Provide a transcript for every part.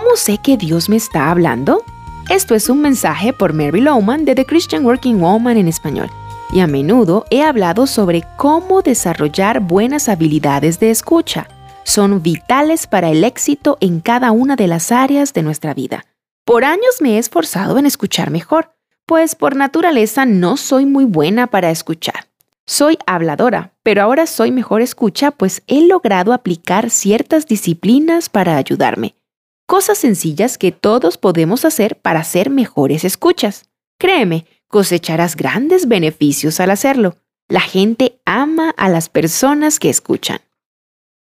¿Cómo sé que Dios me está hablando? Esto es un mensaje por Mary Lowman de The Christian Working Woman en español, y a menudo he hablado sobre cómo desarrollar buenas habilidades de escucha. Son vitales para el éxito en cada una de las áreas de nuestra vida. Por años me he esforzado en escuchar mejor, pues por naturaleza no soy muy buena para escuchar. Soy habladora, pero ahora soy mejor escucha, pues he logrado aplicar ciertas disciplinas para ayudarme. Cosas sencillas que todos podemos hacer para ser mejores escuchas. Créeme, cosecharás grandes beneficios al hacerlo. La gente ama a las personas que escuchan.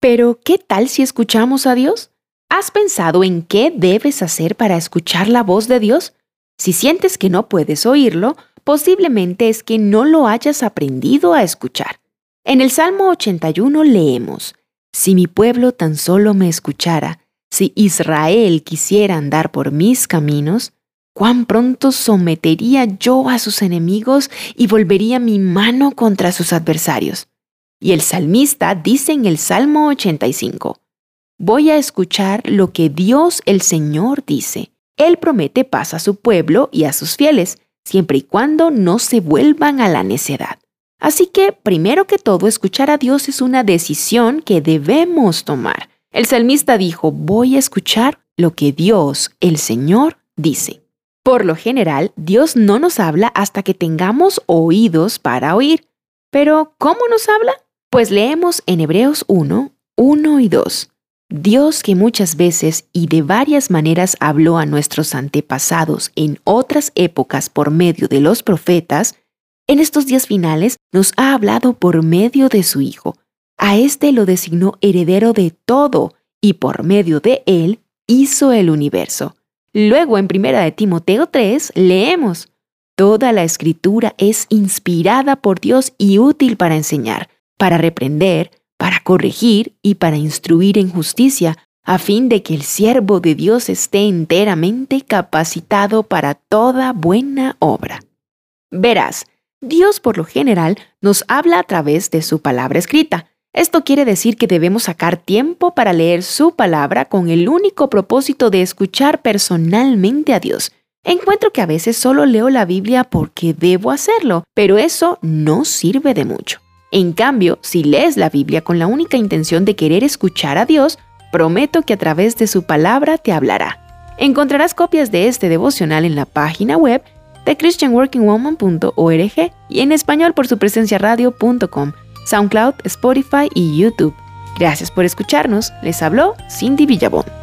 Pero, ¿qué tal si escuchamos a Dios? ¿Has pensado en qué debes hacer para escuchar la voz de Dios? Si sientes que no puedes oírlo, posiblemente es que no lo hayas aprendido a escuchar. En el Salmo 81 leemos, Si mi pueblo tan solo me escuchara, si Israel quisiera andar por mis caminos, cuán pronto sometería yo a sus enemigos y volvería mi mano contra sus adversarios. Y el salmista dice en el Salmo 85, Voy a escuchar lo que Dios el Señor dice. Él promete paz a su pueblo y a sus fieles, siempre y cuando no se vuelvan a la necedad. Así que, primero que todo, escuchar a Dios es una decisión que debemos tomar. El salmista dijo, voy a escuchar lo que Dios, el Señor, dice. Por lo general, Dios no nos habla hasta que tengamos oídos para oír. Pero, ¿cómo nos habla? Pues leemos en Hebreos 1, 1 y 2. Dios que muchas veces y de varias maneras habló a nuestros antepasados en otras épocas por medio de los profetas, en estos días finales nos ha hablado por medio de su Hijo. A éste lo designó heredero de todo y por medio de él hizo el universo. Luego en 1 de Timoteo 3 leemos, Toda la escritura es inspirada por Dios y útil para enseñar, para reprender, para corregir y para instruir en justicia, a fin de que el siervo de Dios esté enteramente capacitado para toda buena obra. Verás, Dios por lo general nos habla a través de su palabra escrita. Esto quiere decir que debemos sacar tiempo para leer su palabra con el único propósito de escuchar personalmente a Dios. Encuentro que a veces solo leo la Biblia porque debo hacerlo, pero eso no sirve de mucho. En cambio, si lees la Biblia con la única intención de querer escuchar a Dios, prometo que a través de su palabra te hablará. Encontrarás copias de este devocional en la página web de christianworkingwoman.org y en español por su presencia radio.com, SoundCloud, Spotify y YouTube. Gracias por escucharnos. Les habló Cindy Villabón.